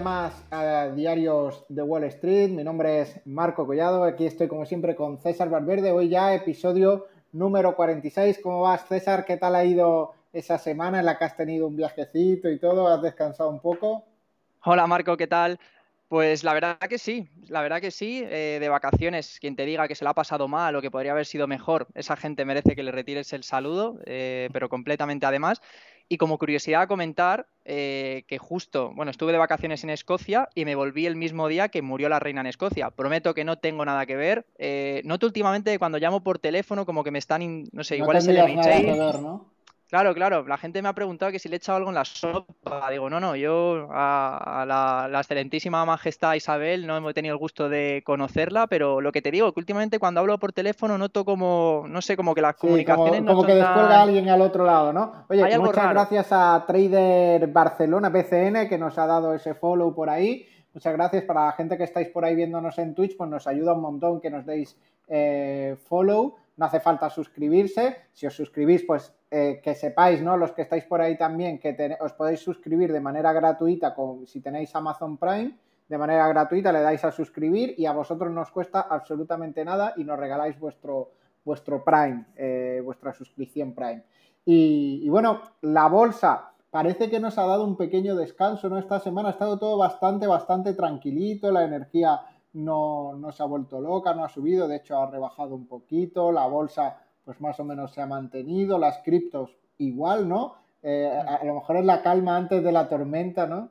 más a Diarios de Wall Street. Mi nombre es Marco Collado. Aquí estoy como siempre con César Valverde. Hoy ya episodio número 46. ¿Cómo vas, César? ¿Qué tal ha ido esa semana en la que has tenido un viajecito y todo? ¿Has descansado un poco? Hola, Marco, ¿qué tal? Pues la verdad que sí, la verdad que sí. Eh, de vacaciones, quien te diga que se lo ha pasado mal o que podría haber sido mejor, esa gente merece que le retires el saludo, eh, pero completamente además. Y como curiosidad comentar eh, que justo, bueno, estuve de vacaciones en Escocia y me volví el mismo día que murió la reina en Escocia. Prometo que no tengo nada que ver. noto últimamente cuando llamo por teléfono como que me están, no sé, igual es el ver, ¿no? Claro, claro. La gente me ha preguntado que si le he echado algo en la sopa. Digo, no, no, yo a, la, excelentísima majestad Isabel no he tenido el gusto de conocerla, pero lo que te digo, que últimamente cuando hablo por teléfono noto como, no sé, como que las comunicaciones como, no como que descuelga alguien al otro lado, ¿no? Oye, muchas gracias a Trader Barcelona BCN que nos ha dado ese follow por ahí. Muchas gracias para la gente que estáis por ahí viéndonos en Twitch, pues nos ayuda un montón que nos deis eh, follow no hace falta suscribirse. Si os suscribís, pues eh, que sepáis, ¿no? Los que estáis por ahí también, que os podéis suscribir de manera gratuita con, si tenéis Amazon Prime, de manera gratuita le dais a suscribir y a vosotros no os cuesta absolutamente nada y nos regaláis vuestro, vuestro Prime, eh, vuestra suscripción Prime. Y, y, bueno, la bolsa parece que nos ha dado un pequeño descanso, ¿no? Esta semana ha estado todo bastante, bastante tranquilito, la energía no, no se ha vuelto loca, no ha subido, de hecho ha rebajado un poquito, la bolsa pues más o menos se ha mantenido, las criptos igual, ¿no? Eh, a, lo mejor es la calma antes de la tormenta, ¿no?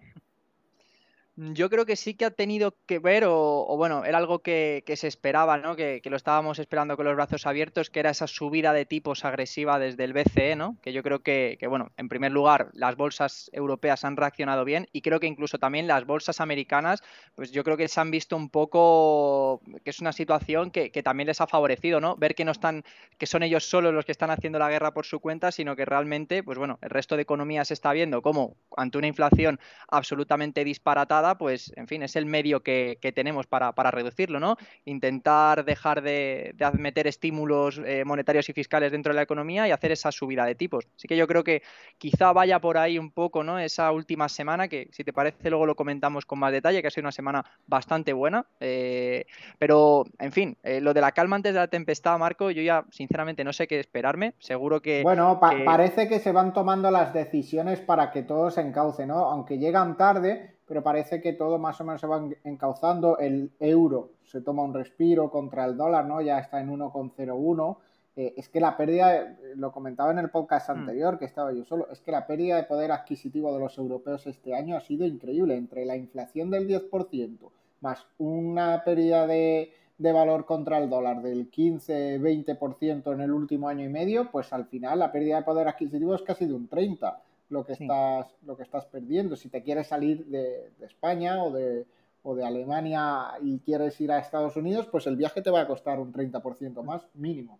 Yo creo que sí que ha tenido que ver, o, bueno, era algo que, se esperaba, ¿no? Que, lo estábamos esperando con los brazos abiertos, que era esa subida de tipos agresiva desde el BCE, ¿no? Que yo creo que, bueno, en primer lugar, las bolsas europeas han reaccionado bien y creo que incluso también las bolsas americanas, pues yo creo que se han visto un poco que es una situación que, también les ha favorecido, ¿no? Ver que no están, que son ellos solos los que están haciendo la guerra por su cuenta, sino que realmente, pues bueno, el resto de economías está viendo cómo ante una inflación absolutamente disparatada, pues, en fin, es el medio que, tenemos para, reducirlo, ¿no? Intentar dejar de, meter estímulos eh, monetarios y fiscales dentro de la economía y hacer esa subida de tipos. Así que yo creo que quizá vaya por ahí un poco, ¿no? Esa última semana, que si te parece luego lo comentamos con más detalle, que ha sido una semana bastante buena. Eh, pero, en fin, eh, lo de la calma antes de la tempestad, Marco, yo ya sinceramente no sé qué esperarme. Seguro que... Bueno, parece que se van tomando las decisiones para que todo se encauce, ¿no? Aunque llegan tarde, pero parece que todo más o menos se va encauzando. El euro se toma un respiro contra el dólar, ¿no? Ya está en 1,01. Eh, es que la pérdida, lo comentaba en el podcast mm. anterior que estaba yo solo, es que la pérdida de poder adquisitivo de los europeos este año ha sido increíble. Entre la inflación del 10% más una pérdida de, de valor contra el dólar del 15-20% en el último año y medio, pues al final la pérdida de poder adquisitivo es casi de un 30% lo que, estás, lo que estás perdiendo. Si te quieres salir de, de España o de, o de Alemania y quieres ir a Estados Unidos, pues el viaje te va a costar un 30% más mínimo.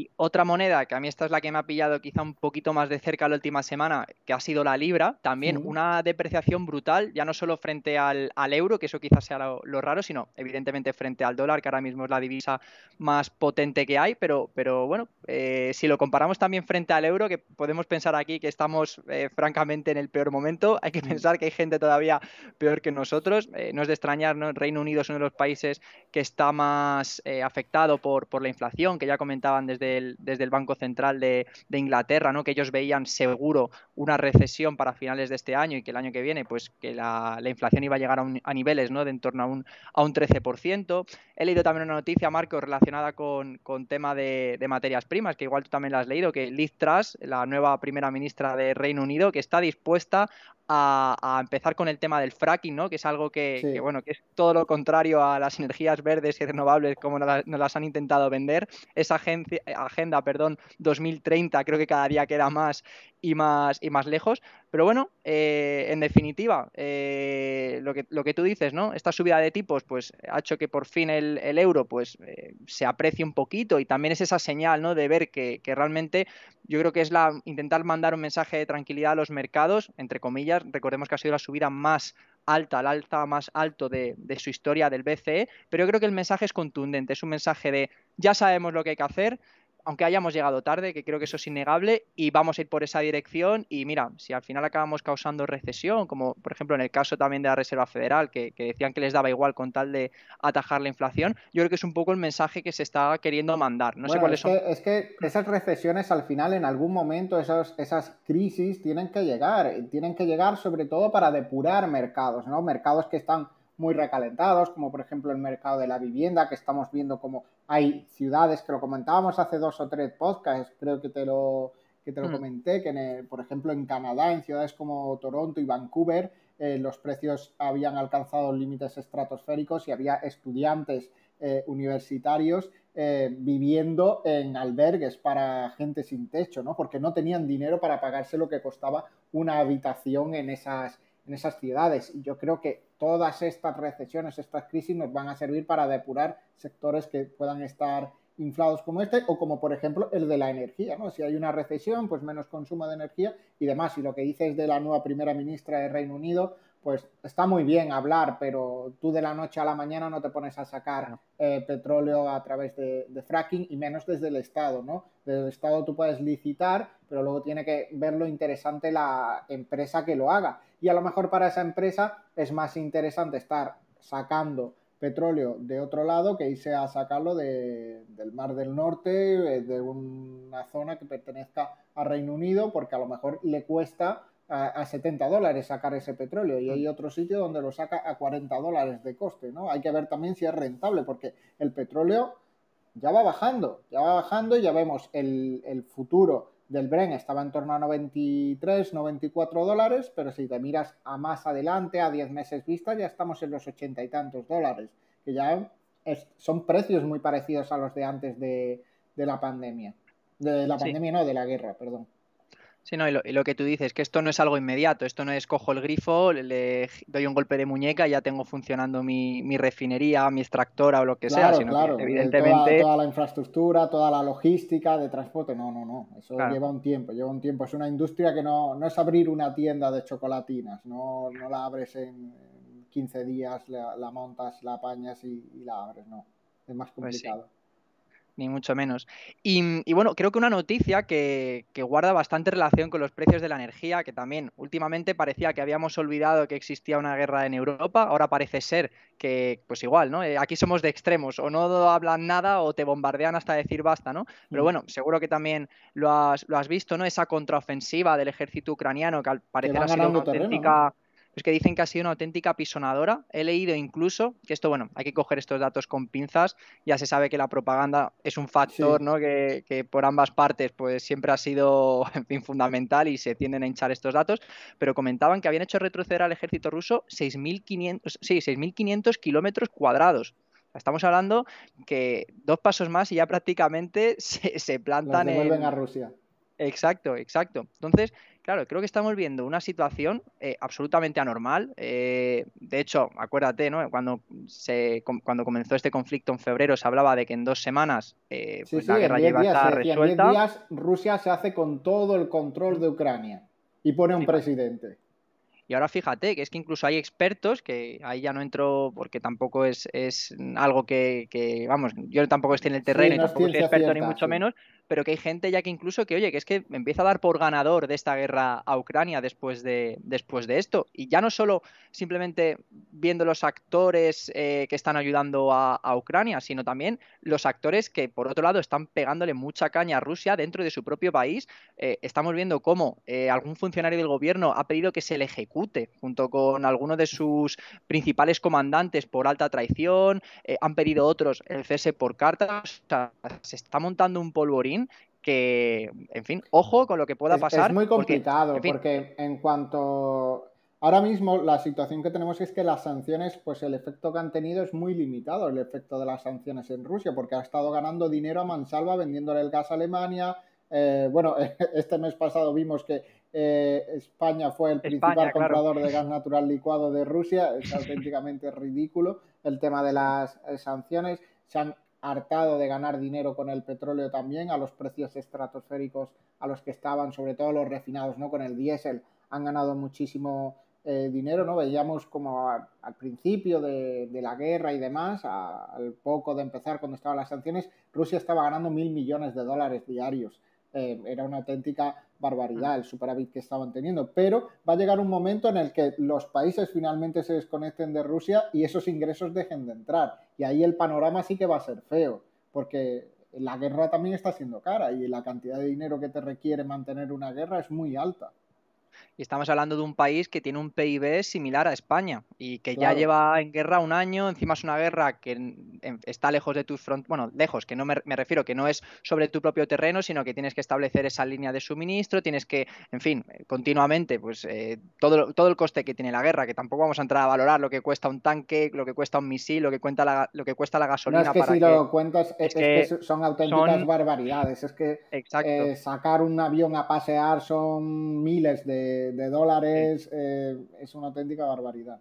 Y otra moneda, que a mí esta es la que me ha pillado quizá un poquito más de cerca la última semana, que ha sido la libra, también una depreciación brutal, ya no solo frente al, euro, que eso quizás sea lo, raro, sino evidentemente frente al dólar, que ahora mismo es la divisa más potente que hay, pero, pero bueno, eh, si lo comparamos también frente al euro, que podemos pensar aquí que estamos eh, francamente en el peor momento, hay que pensar que hay gente todavía peor que nosotros, eh, no es de extrañar, ¿no? Reino Unido es uno de los países que está más afectado por, por la inflación, que ya comentaban desde desde el, Banco Central de, Inglaterra, ¿no? que ellos veían seguro una recesión para finales de este año y que el año que viene pues que la, inflación iba a llegar a, niveles ¿no? de en torno a un, a un 13%. He leído también una noticia, Marco, relacionada con, con tema de, materias primas, que igual tú también la has leído, que Liz Truss, la nueva primera ministra de Reino Unido, que está dispuesta a, empezar con el tema del fracking, ¿no? Que es algo que, bueno, que es todo lo contrario a las energías verdes y renovables como nos, las han intentado vender. Esa agenda, perdón, 2030 creo que cada día queda más y más, y más lejos. Pero bueno, eh, en definitiva, eh, lo, que, lo que tú dices, ¿no? Esta subida de tipos, pues ha hecho que por fin el, euro pues eh, se aprecie un poquito y también es esa señal, ¿no? De ver que, realmente yo creo que es la intentar mandar un mensaje de tranquilidad a los mercados, entre comillas. Recordemos que ha sido la subida más alta, la alza más alto de, de su historia del BCE, pero yo creo que el mensaje es contundente, es un mensaje de ya sabemos lo que hay que hacer, aunque hayamos llegado tarde, que creo que eso es innegable, y vamos a ir por esa dirección. Y mira, si al final acabamos causando recesión, como por ejemplo en el caso también de la Reserva Federal, que, decían que les daba igual con tal de atajar la inflación, yo creo que es un poco el mensaje que se está queriendo mandar. No sé cuáles es son. Que, es que esas recesiones al final, en algún momento, esos, esas crisis tienen que llegar. Tienen que llegar sobre todo para depurar mercados, ¿no? Mercados que están muy recalentados, como por ejemplo el mercado de la vivienda, que estamos viendo como hay ciudades que lo comentábamos hace dos o tres podcasts, creo que te lo, que te lo mm. comenté, que por ejemplo en Canadá, en ciudades como Toronto y Vancouver, eh, los precios habían alcanzado límites estratosféricos y había estudiantes eh, universitarios eh, viviendo en albergues para gente sin techo, ¿no? Porque no tenían dinero para pagarse lo que costaba una habitación en esas, en esas ciudades. Y yo creo que todas estas recesiones, estas crisis nos van a servir para depurar sectores que puedan estar inflados como este o como por ejemplo el de la energía, ¿no? Si hay una recesión, pues menos consumo de energía y demás. Y lo que dices de la nueva primera ministra de Reino Unido, pues está muy bien hablar, pero tú de la noche a la mañana no te pones a sacar eh, petróleo a través de, fracking y menos desde el Estado, ¿no? Desde el Estado tú puedes licitar, pero luego tiene que ver lo interesante la empresa que lo haga. Y a lo mejor para esa empresa es más interesante estar sacando petróleo de otro lado que irse a sacarlo del Mar del Norte, eh, de una zona que pertenezca a Reino Unido, porque a lo mejor le cuesta a, 70 dólares sacar ese petróleo y hay otro sitio donde lo saca a 40 dólares de coste, ¿no? Hay que ver también si es rentable, porque el petróleo ya va bajando, ya va bajando y ya vemos el, el futuro del Bren estaba en torno a 93, 94 dólares, pero si te miras a más adelante, a 10 meses vista, ya estamos en los ochenta y tantos dólares, que ya son precios muy parecidos a los de antes de, de la pandemia. De la pandemia, no, de la guerra, perdón. Sí, no, y lo, que tú dices, que esto no es algo inmediato, esto no es cojo el grifo, le, doy un golpe de muñeca y ya tengo funcionando mi, refinería, mi extractora o lo que sea, sino claro. Que, evidentemente... Toda, la infraestructura, toda la logística de transporte, no, no, no, eso lleva un tiempo, lleva un tiempo. Es una industria que no, no es abrir una tienda de chocolatinas, no, no la abres en 15 días, la, montas, la apañas y, la abres, no, es más pues complicado ni mucho menos. Y, bueno, creo que una noticia que, guarda bastante relación con los precios de la energía, que también últimamente parecía que habíamos olvidado que existía una guerra en Europa, ahora parece ser que, pues igual, ¿no? Eh, aquí somos de extremos, o no hablan nada o te bombardean hasta decir basta, ¿no? Pero mm. bueno, seguro que también lo has, lo has visto, ¿no? Esa contraofensiva del ejército ucraniano que al parecer ha sido una auténtica es que dicen que ha sido una auténtica pisonadora. He leído incluso que esto, bueno, hay que coger estos datos con pinzas. Ya se sabe que la propaganda es un factor, ¿no? Que, por ambas partes, pues siempre ha sido, en fin, fundamental y se tienden a hinchar estos datos. Pero comentaban que habían hecho retroceder al ejército ruso 6.500, sí, 6.500 kilómetros cuadrados. Estamos hablando que dos pasos más y ya prácticamente se, se plantan en... a Rusia. Exacto, exacto. Entonces, Claro, creo que estamos viendo una situación eh, absolutamente anormal. Eh, de hecho, acuérdate, ¿no? Cuando, se, cuando comenzó este conflicto en febrero se hablaba de que en dos semanas eh, pues la guerra iba a estar resuelta. En 10 días Rusia se hace con todo el control de Ucrania y pone un presidente. Y ahora fíjate que es que incluso hay expertos, que ahí ya no entro porque tampoco es, algo que, vamos, yo tampoco estoy en el terreno y tampoco soy experto ni mucho menos, pero que hay gente ya que incluso que, oye, que es que empieza a dar por ganador de esta guerra a Ucrania después de, después de esto. Y ya no solo simplemente viendo los actores eh, que están ayudando a, Ucrania, sino también los actores que, por otro lado, están pegándole mucha caña a Rusia dentro de su propio país. Eh, estamos viendo cómo eh, algún funcionario del gobierno ha pedido que se le ejecute junto con alguno de sus principales comandantes por alta traición, han pedido otros el cese por carta. O sea, se está montando un polvorín que, en fin, ojo con lo que pueda pasar. Es muy complicado porque, en, cuanto... Ahora mismo la situación que tenemos es que las sanciones, pues el efecto que han tenido es muy limitado, el efecto de las sanciones en Rusia, porque ha estado ganando dinero a mansalva vendiéndole el gas a Alemania. Eh, bueno, este mes pasado vimos que eh, España fue el principal comprador de gas natural licuado de Rusia. Es auténticamente ridículo el tema de las eh, sanciones. Se han hartado de ganar dinero con el petróleo también, a los precios estratosféricos a los que estaban, sobre todo los refinados, ¿no? Con el diésel han ganado muchísimo eh, dinero, ¿no? Veíamos como al principio de, la guerra y demás, al poco de empezar cuando estaban las sanciones, Rusia estaba ganando mil millones de dólares diarios. Eh, era una auténtica barbaridad el superávit que estaban teniendo. Pero va a llegar un momento en el que los países finalmente se desconecten de Rusia y esos ingresos dejen de entrar. Y ahí el panorama sí que va a ser feo, porque la guerra también está siendo cara y la cantidad de dinero que te requiere mantener una guerra es muy alta. Y estamos hablando de un país que tiene un PIB similar a España y que ya lleva en guerra un año. Encima es una guerra que está lejos de tus fronteras. Bueno, lejos, que no me, refiero, que no es sobre tu propio terreno, sino que tienes que establecer esa línea de suministro, tienes que, en fin, continuamente, pues eh, todo, todo el coste que tiene la guerra, que tampoco vamos a entrar a valorar lo que cuesta un tanque, lo que cuesta un misil, lo que, cuenta la, lo que cuesta la gasolina. No, es que si lo cuentas, es, que, son auténticas barbaridades. Es que eh, sacar un avión a pasear son miles de de, dólares eh, es una auténtica barbaridad.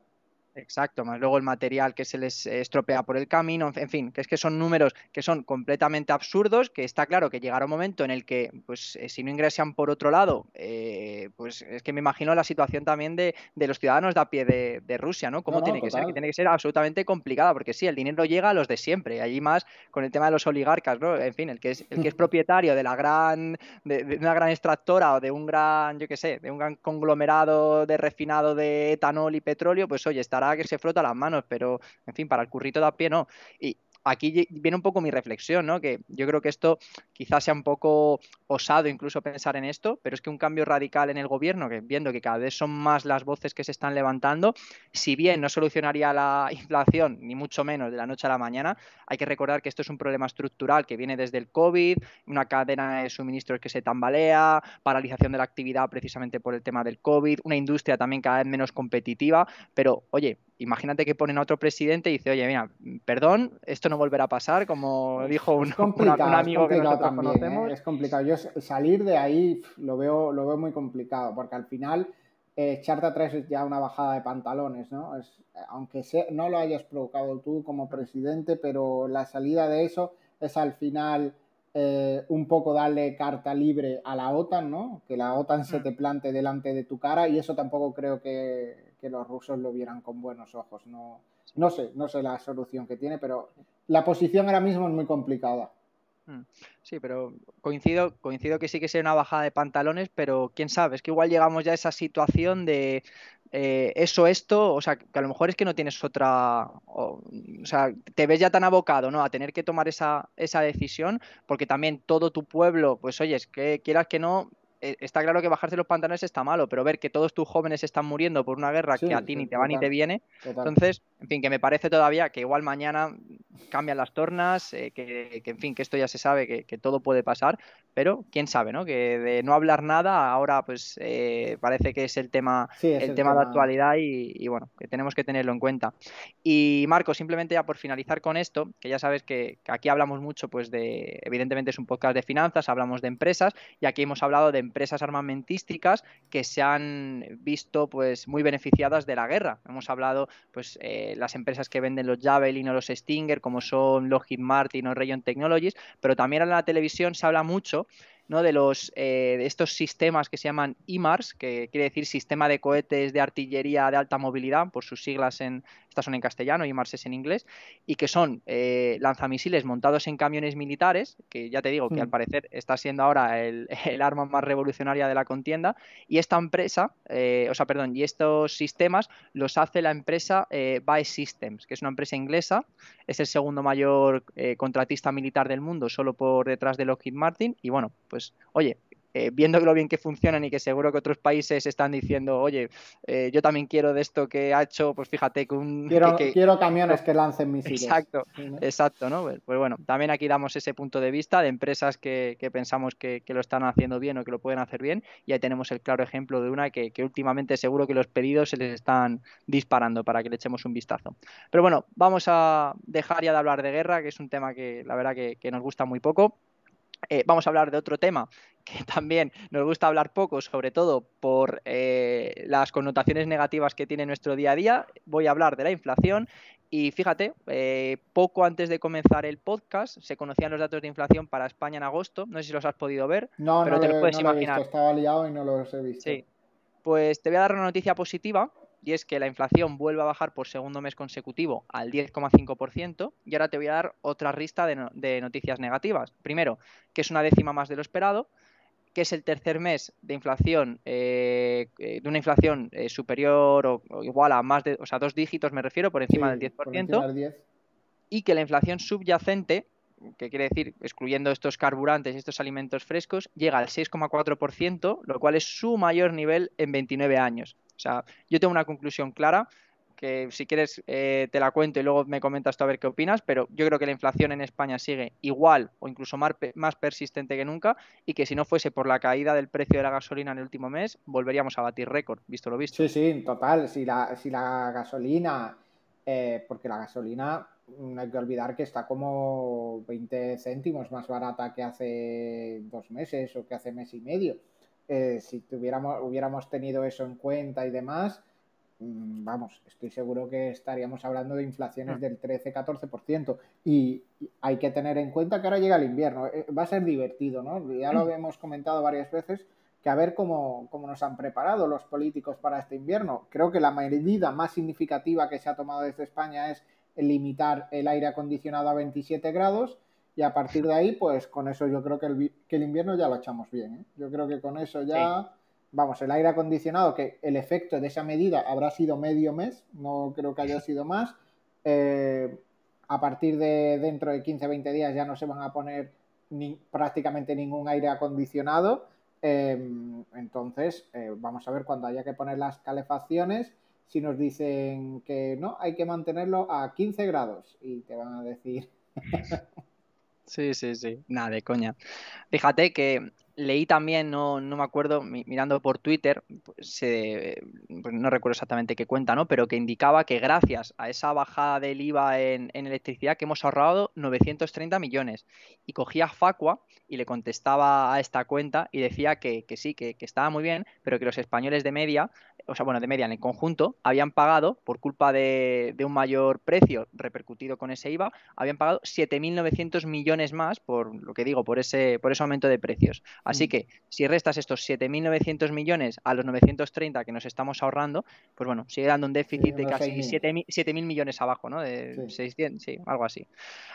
Exacto, más luego el material que se les estropea por el camino, en fin, que es que son números que son completamente absurdos, que está claro que llegará un momento en el que, pues, eh, si no ingresan por otro lado, eh, pues es que me imagino la situación también de, los ciudadanos de a pie de, Rusia, ¿no? ¿Cómo tiene que ser? Que tiene que ser absolutamente complicada, porque sí, el dinero llega a los de siempre, allí más con el tema de los oligarcas, ¿no? En fin, el que es, el que es propietario de la gran, de, una gran extractora o de un gran, yo qué sé, de un gran conglomerado de refinado de etanol y petróleo, pues oye, estará que se frota las manos, pero en fin, para el currito de a pie no. Y aquí viene un poco mi reflexión, ¿no? Que yo creo que esto quizás sea un poco osado incluso pensar en esto, pero es que un cambio radical en el gobierno, que viendo que cada vez son más las voces que se están levantando, si bien no solucionaría la inflación, ni mucho menos de la noche a la mañana, hay que recordar que esto es un problema estructural que viene desde el COVID, una cadena de suministros que se tambalea, paralización de la actividad precisamente por el tema del COVID, una industria también cada vez menos competitiva, pero oye, imagínate que ponen a otro presidente y dice, oye, mira, perdón, esto no volverá a pasar, como dijo un, amigo que nosotros también, ¿eh? conocemos. Es complicado. Yo salir de ahí lo veo, lo veo muy complicado, porque al final eh, echarte atrás es ya una bajada de pantalones, ¿no? Es, aunque no lo hayas provocado tú como presidente, pero la salida de eso es al final eh, un poco darle carta libre a la OTAN, ¿no? Que la OTAN se mm. te plante delante de tu cara y eso tampoco creo que, que los rusos lo vieran con buenos ojos. No, no sé, no sé la solución que tiene, pero la posición ahora mismo es muy complicada. Mm. Sí, pero coincido, coincido que sí que sea una bajada de pantalones, pero quién sabe, es que igual llegamos ya a esa situación de eh, eso, esto, o sea, que a lo mejor es que no tienes otra, o, sea, te ves ya tan abocado, ¿no? A tener que tomar esa, esa decisión, porque también todo tu pueblo, pues oye, es que quieras que no, está claro que bajarse los pantalones está malo, pero ver que todos tus jóvenes están muriendo por una guerra que a ti ni te va ni te viene, entonces, en fin, que me parece todavía que igual mañana cambian las tornas, eh, que, en fin, que esto ya se sabe, que, todo puede pasar, pero quién sabe, ¿no? Que de no hablar nada, ahora pues eh, parece que es el tema, el, tema, de actualidad y, bueno, que tenemos que tenerlo en cuenta. Y Marco, simplemente ya por finalizar con esto, que ya sabes que, que aquí hablamos mucho, pues de, evidentemente es un podcast de finanzas, hablamos de empresas y aquí hemos hablado de empresas armamentísticas que se han visto pues muy beneficiadas de la guerra. Hemos hablado pues eh, las empresas que venden los Javelin o los Stinger como son Lockheed Martin o Rayon Technologies, pero también en la televisión se habla mucho ¿no? de, los, eh, de estos sistemas que se llaman IMARS, que quiere decir Sistema de Cohetes de Artillería de Alta Movilidad, por sus siglas en, estas son en castellano, IMARS es en inglés, y que son eh, lanzamisiles montados en camiones militares, que ya te digo que al parecer está siendo ahora el, arma más revolucionaria de la contienda, y esta empresa, eh, o sea, perdón, y estos sistemas los hace la empresa eh, Systems, que es una empresa inglesa, es el segundo mayor contratista militar del mundo, solo por detrás de Lockheed Martin, y bueno, pues oye, eh, viendo lo bien que funcionan y que seguro que otros países están diciendo, oye, eh, yo también quiero de esto que ha hecho, pues fíjate que un... Quiero, quiero camiones que lancen misiles. Exacto, exacto, ¿no? Pues, pues, bueno, también aquí damos ese punto de vista de empresas que, pensamos que, lo están haciendo bien o que lo pueden hacer bien y ahí tenemos el claro ejemplo de una que, últimamente seguro que los pedidos se les están disparando para que le echemos un vistazo. Pero bueno, vamos a dejar ya de hablar de guerra, que es un tema que la verdad que nos gusta muy poco. Eh, vamos a hablar de otro tema que también nos gusta hablar poco, sobre todo por eh, las connotaciones negativas que tiene nuestro día a día. Voy a hablar de la inflación y fíjate, eh, poco antes de comenzar el podcast se conocían los datos de inflación para España en agosto. No sé si los has podido ver, pero te lo puedes imaginar. Estaba liado y no los he visto. Sí. Pues te voy a dar una noticia positiva y es que la inflación vuelve a bajar por segundo mes consecutivo al 10,5%. Y ahora te voy a dar otra lista de, noticias negativas. Primero, que es una décima más de lo esperado, que es el tercer mes de inflación, eh, eh, de una inflación eh, superior o, igual a más de, o sea, dos dígitos me refiero, por encima del 10%. Por encima del 10. Y que la inflación subyacente que quiere decir, excluyendo estos carburantes y estos alimentos frescos, llega al 6,4%, lo cual es su mayor nivel en 29 años. O sea, yo tengo una conclusión clara que si quieres eh, te la cuento y luego me comentas tú a ver qué opinas, pero yo creo que la inflación en España sigue igual o incluso más, más, persistente que nunca y que si no fuese por la caída del precio de la gasolina en el último mes, volveríamos a batir récord, visto lo visto. Sí, sí, total. Si la, si la gasolina, eh, porque la gasolina no hay que olvidar que está como 20 céntimos más barata que hace dos meses o que hace mes y medio. Eh, si tuviéramos, hubiéramos tenido eso en cuenta y demás, mm, vamos, estoy seguro que estaríamos hablando de inflaciones mm. del 13-14%. Y hay que tener en cuenta que ahora llega el invierno. Eh, va a ser divertido, ¿no? Ya lo mm. hemos comentado varias veces, que a ver cómo, cómo nos han preparado los políticos para este invierno. Creo que la medida más significativa que se ha tomado desde España es limitar el aire acondicionado a 27 grados y a partir de ahí, pues con eso yo creo que el, que el invierno ya lo echamos bien. ¿eh? Yo creo que con eso ya, vamos, el aire acondicionado, que el efecto de esa medida habrá sido medio mes, no creo que haya sido más. Eh, a partir de dentro de 15-20 días ya no se van a poner ni, prácticamente ningún aire acondicionado. Em, entonces, eh, vamos a ver cuando haya que poner las calefacciones si nos dicen que no, hay que mantenerlo a 15 grados y te van a decir... Sí, sí, sí, nada de coña. Fíjate que leí también, no, no me acuerdo, mirando por Twitter, pues, pues, no recuerdo exactamente qué cuenta, ¿no? Pero que indicaba que gracias a esa bajada del IVA en, electricidad que hemos ahorrado 930 millones. Y cogía Facua y le contestaba a esta cuenta y decía que, sí, que, estaba muy bien, pero que los españoles de media, o sea, bueno, de media en el conjunto, habían pagado, por culpa de, de un mayor precio repercutido con ese IVA, habían pagado 7.900 millones más, por lo que digo, por ese, por ese aumento de precios. Así mm. que si restas estos 7.900 millones a los 930 que nos estamos ahorrando, pues bueno, sigue dando un déficit de casi 7.000 millones abajo, ¿no? De 600, sí, algo así.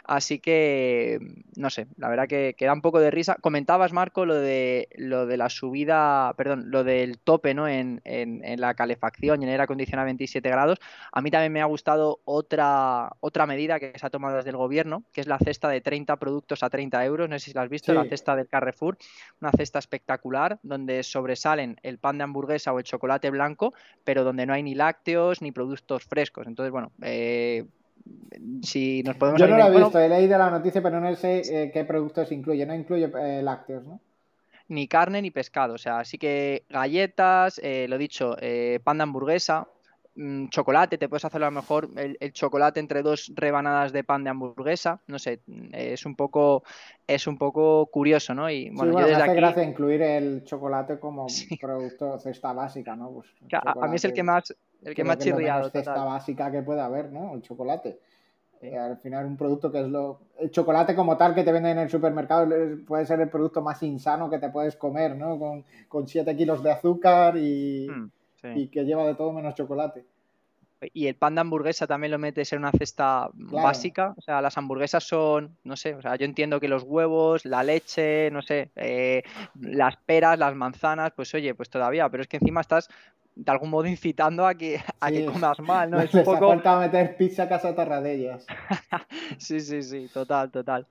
Así que, no sé, la verdad que, que, da un poco de risa. Comentabas, Marco, lo de, lo de la subida, perdón, lo del tope, ¿no? En, en, la calefacción y en aire acondicionado a 27 grados. A mí también me ha gustado otra, otra medida que se ha tomado desde el gobierno, que es la cesta de 30 productos a 30 euros. No sé si la has visto, la cesta del Carrefour una cesta espectacular donde sobresalen el pan de hamburguesa o el chocolate blanco, pero donde no hay ni lácteos ni productos frescos. Entonces, bueno, eh, si nos podemos... Yo no lo he visto, he leído la noticia, pero no sé eh, qué productos incluye. No incluye eh, lácteos, ¿no? Ni carne ni pescado, o sea, así que galletas, lo dicho, pan de hamburguesa, Mm, chocolate, te puedes hacer a lo mejor el, chocolate entre dos rebanadas de pan de hamburguesa, no sé, es un poco es un poco curioso, ¿no? Y bueno, yo desde me hace gracia incluir el chocolate como producto cesta básica, ¿no? Pues, a, mí es el que más el que más chirriado. cesta básica que puede haber, ¿no? El chocolate. Eh, al final un producto que es lo... El chocolate como tal que te venden en el supermercado puede ser el producto más insano que te puedes comer, ¿no? Con, con 7 kilos de azúcar y... Mm y que lleva de todo menos chocolate. Y el pan de hamburguesa también lo metes en una cesta básica. O sea, las hamburguesas son, no sé, o sea, yo entiendo que los huevos, la leche, no sé, eh, las peras, las manzanas, pues oye, pues todavía, pero es que encima estás de algún modo incitando a que, a que comas mal, ¿no? Es un poco... meter pizza a casa tarradellas. sí, sí, sí, total, total.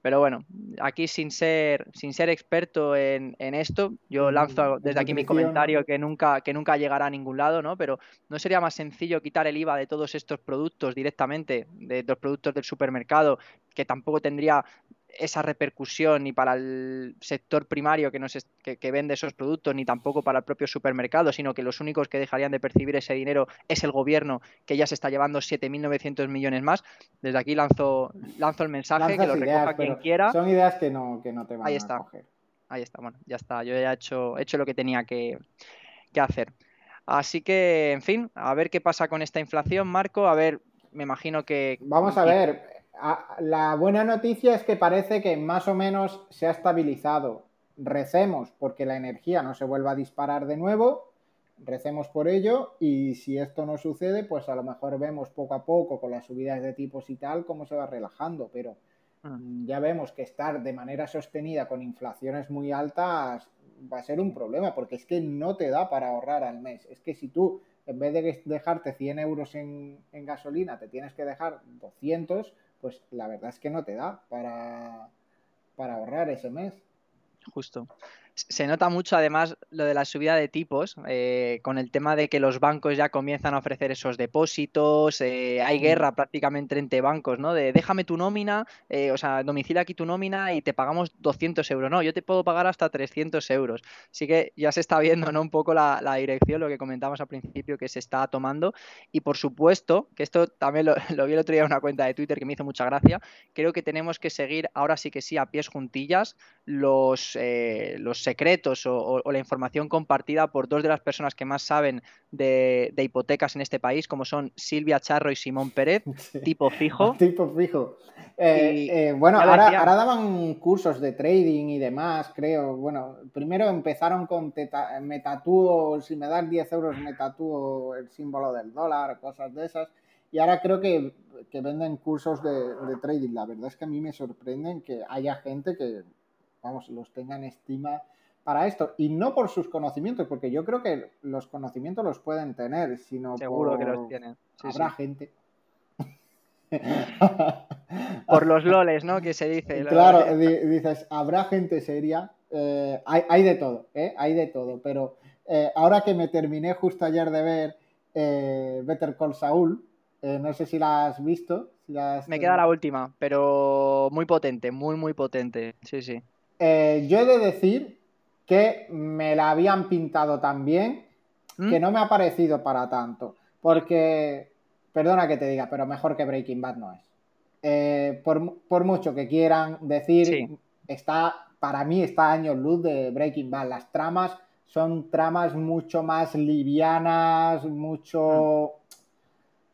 Pero bueno, aquí sin ser, sin ser experto en, esto, yo lanzo desde aquí mi comentario que nunca, que nunca llegará a ningún lado, ¿no? Pero ¿no sería más sencillo quitar el IVA de todos estos productos directamente, de los productos del supermercado, que tampoco tendría esa repercusión ni para el sector primario que, nos que, vende esos productos, ni tampoco para el propio supermercado, sino que los únicos que dejarían de percibir ese dinero es el gobierno, que ya se está llevando 7.900 millones más. Desde aquí lanzo, lanzo el mensaje, que lo recoja quien quiera. Son ideas que no, que no te van Ahí está. Ahí está, bueno, ya está. Yo ya he hecho, hecho lo que tenía que, que hacer. Así que, en fin, a ver qué pasa con esta inflación, Marco. A ver, me imagino que. Vamos a ver la buena noticia es que parece que más o menos se ha estabilizado. Recemos porque la energía no se vuelva a disparar de nuevo. recemos por ello y si esto no sucede, pues a lo mejor vemos poco a poco con las subidas de tipos y tal cómo se va relajando, pero mm. ya vemos que estar de manera sostenida con inflaciones muy altas va a ser un problema, porque es que no te da para ahorrar al mes. Es que si tú, en vez de dejarte 100 euros en, en gasolina, te tienes que dejar 200, pues la verdad es que no te da para, para ahorrar ese mes. Justo se nota mucho además lo de la subida de tipos, eh, con el tema de que los bancos ya comienzan a ofrecer esos depósitos, eh, hay guerra prácticamente entre bancos, ¿no? De déjame tu nómina, eh, o sea, domicilia aquí tu nómina y te pagamos 200 euros. No, yo te puedo pagar hasta 300 euros. Así que ya se está viendo, ¿no? Un poco la, dirección, lo que comentamos al principio, que se está tomando. Y por supuesto, que esto también lo, vi el otro día en una cuenta de Twitter que me hizo mucha gracia, creo que tenemos que seguir, ahora sí que sí, a pies juntillas, los, los secretos o, la información compartida por dos de las personas que más saben de, hipotecas en este país, como son Silvia Charro y Simón Pérez, tipo fijo. tipo fijo. Eh, eh, bueno, ahora, daban cursos de trading y demás, creo. Bueno, primero empezaron con me tatúo, si me das 10 euros me tatúo el símbolo del dólar, cosas de esas. Y ahora creo que, venden cursos de, de, trading. La verdad es que a mí me sorprenden que haya gente que, vamos, los tenga en estima para esto. Y no por sus conocimientos, porque yo creo que los conocimientos los pueden tener, sino Seguro que los tienen. habrá gente. por los loles, ¿no? Que se dice. Claro, dices, habrá gente seria. Eh, hay, de todo, ¿eh? Hay de todo. Pero eh, ahora que me terminé justo ayer de ver eh, Better Call Saul, no sé si la has visto. me queda la última, pero muy potente, muy, muy potente. Sí, sí. yo he de decir que me la habían pintado tan bien que ¿Mm? no me ha parecido para tanto. Porque, perdona que te diga, pero mejor que Breaking Bad no es. Eh, por, mucho que quieran decir, está, para mí está años luz de Breaking Bad. Las tramas son tramas mucho más livianas, mucho... Mm.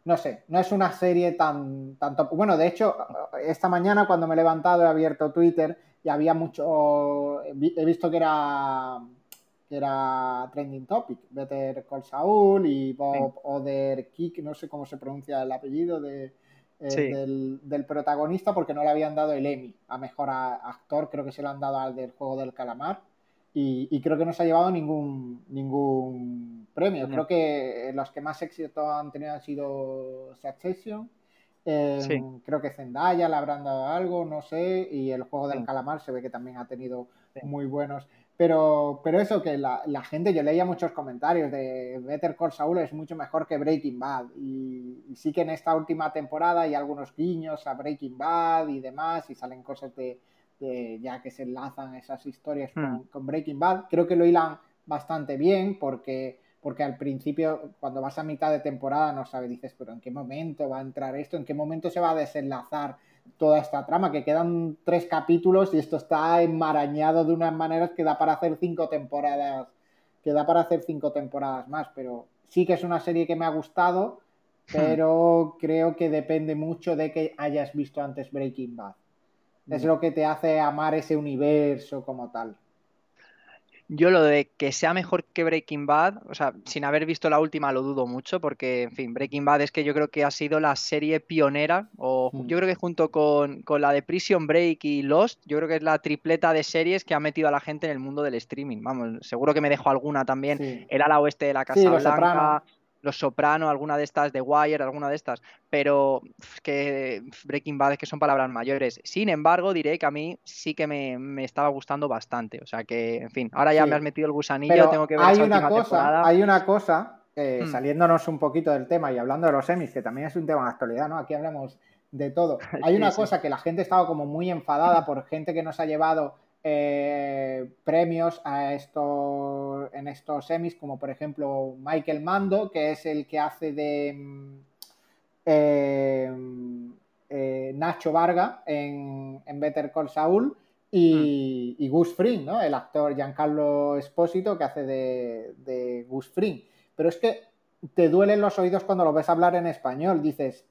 No sé, no es una serie tan, tan top. Bueno, de hecho, esta mañana cuando me he levantado he abierto Twitter y había mucho, he visto que era que era trending topic, Better Call Saul y Bob Oder Kick, no sé cómo se pronuncia el apellido de, eh, del, protagonista porque no le habían dado el Emmy a mejor actor, creo que se lo han dado al del juego del calamar y, creo que no se ha llevado ningún, ningún premio. Creo que los que más éxito han tenido han sido Succession Em, creo que Zendaya le habrán dado algo, no sé, y el juego del calamar se ve que también ha tenido muy buenos. Pero, pero eso, que la, gente, yo leía muchos comentarios de Better Call Saul es mucho mejor que Breaking Bad. Y, sí que en esta última temporada hay algunos guiños a Breaking Bad y demás, y salen cosas de, ya que se enlazan esas historias con, hmm. con Breaking Bad. Creo que lo hilan bastante bien porque porque al principio, cuando vas a mitad de temporada, no sabes, dices, pero ¿en qué momento va a entrar esto? ¿En qué momento se va a desenlazar toda esta trama? Que quedan tres capítulos y esto está enmarañado de unas maneras que da para hacer cinco temporadas, que da para hacer cinco temporadas más, pero sí que es una serie que me ha gustado, hmm. pero creo que depende mucho de que hayas visto antes Breaking Bad. Es lo que te hace amar ese universo como tal. Yo lo de que sea mejor que Breaking Bad, o sea, sin haber visto la última lo dudo mucho, porque, en fin, Breaking Bad es que yo creo que ha sido la serie pionera, o mm. yo creo que junto con, la de Prison Break y Lost, yo creo que es la tripleta de series que ha metido a la gente en el mundo del streaming. Vamos, seguro que me dejo alguna también. El ala oeste de la Casa Blanca. Los Soprano, alguna de estas, The Wire, alguna de estas, pero que Breaking Bad es que son palabras mayores. Sin embargo, diré que a mí sí que me, estaba gustando bastante. O sea que, en fin, ahora ya me has metido el gusanillo, tengo que ver hay una cosa, Hay una cosa, eh, mm. saliéndonos un poquito del tema y hablando de los semis, que también es un tema de actualidad, ¿no? Aquí hablamos de todo. Hay una cosa que la gente estaba como muy enfadada por gente que nos ha llevado eh, premios a estos, en estos semis, como por ejemplo Michael Mando, que es el que hace de mm, eh, eh, Nacho Varga en, Better Call Saul, y, mm. Gus Fring, ¿no? el actor Giancarlo Espósito que hace de, de Gus Fring. Pero es que te duelen los oídos cuando lo ves hablar en español. Dices,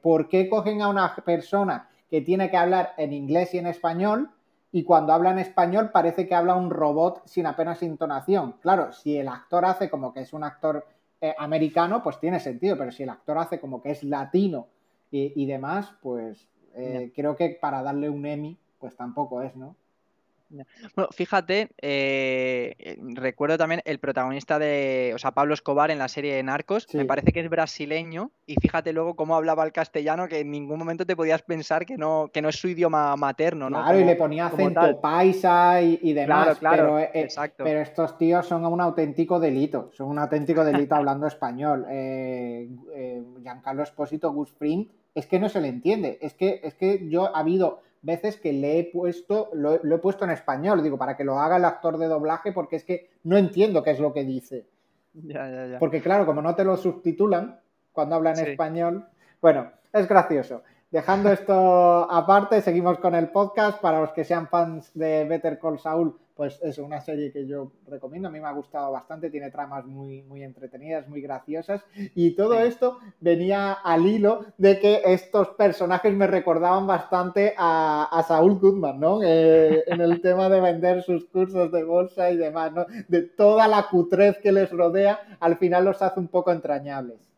¿por qué cogen a una persona que tiene que hablar en inglés y en español? Y cuando habla en español parece que habla un robot sin apenas intonación. Claro, si el actor hace como que es un actor eh, americano, pues tiene sentido, pero si el actor hace como que es latino y, demás, pues eh, creo que para darle un Emmy, pues tampoco es, ¿no? Bueno, fíjate, eh, eh, recuerdo también el protagonista de, o sea, Pablo Escobar en la serie de Narcos, me parece que es brasileño, y fíjate luego cómo hablaba el castellano, que en ningún momento te podías pensar que no, que no es su idioma materno, ¿no? Claro, y le ponía acento paisa y, demás, claro, pero, pero, estos tíos son un auténtico delito, son un auténtico delito hablando español. Eh, Giancarlo Espósito, Gus Fring, es que no se le entiende, es que, es que yo ha habido veces que le he puesto, lo, he puesto en español, digo, para que lo haga el actor de doblaje, porque es que no entiendo qué es lo que dice. Ya, ya, ya. Porque claro, como no te lo subtitulan cuando hablan en español, bueno, es gracioso. Dejando esto aparte, seguimos con el podcast. Para los que sean fans de Better Call Saul, pues es una serie que yo recomiendo. A mí me ha gustado bastante, tiene tramas muy, muy entretenidas, muy graciosas. Y todo esto venía al hilo de que estos personajes me recordaban bastante a, Saul Goodman, ¿no? Eh, en el tema de vender sus cursos de bolsa y demás, ¿no? De toda la cutrez que les rodea, al final los hace un poco entrañables.